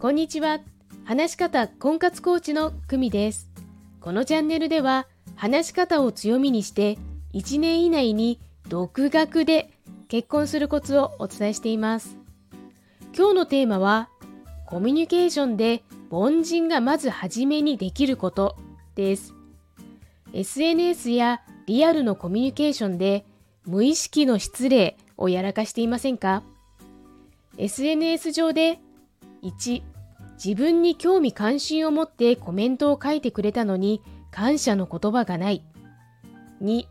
こんにちは。話し方婚活コーチの久美です。このチャンネルでは、話し方を強みにして、1年以内に独学で結婚するコツをお伝えしています。今日のテーマは、コミュニケーションで凡人がまず初めにできることです。SNS やリアルのコミュニケーションで無意識の失礼をやらかしていませんか ?SNS 上で1自分に興味関心を持ってコメントを書いてくれたのに感謝の言葉がない。2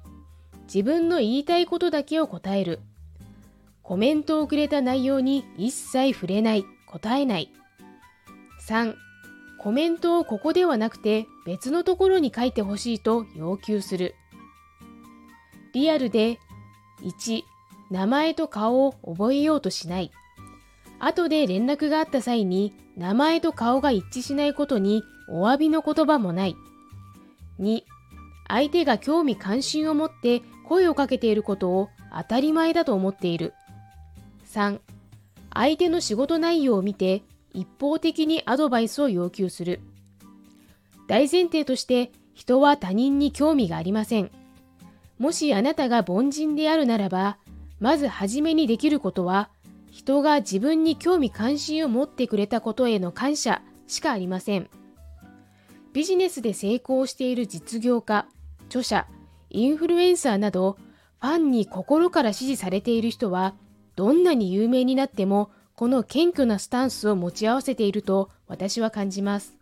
自分の言いたいことだけを答える。コメントをくれた内容に一切触れない。答えない。3コメントをここではなくて別のところに書いてほしいと要求する。リアルで1名前と顔を覚えようとしない。後で連絡があった際に名前と顔が一致しないことにお詫びの言葉もない。2. 相手が興味関心を持って声をかけていることを当たり前だと思っている。3. 相手の仕事内容を見て一方的にアドバイスを要求する。大前提として人は他人に興味がありません。もしあなたが凡人であるならば、まず初めにできることは人が自分に興味関心を持ってくれたことへの感謝しかありません。ビジネスで成功している実業家、著者、インフルエンサーなど、ファンに心から支持されている人は、どんなに有名になっても、この謙虚なスタンスを持ち合わせていると私は感じます。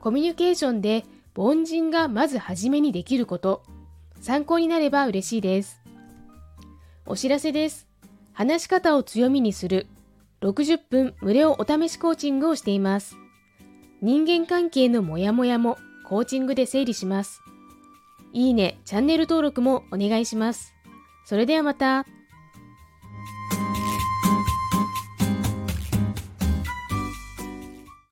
コミュニケーションで凡人がまず初めにできること、参考になれば嬉しいです。お知らせです。話し方を強みにする60分無料お試しコーチングをしています。人間関係のモヤモヤもコーチングで整理します。いいね、チャンネル登録もお願いします。それではまた。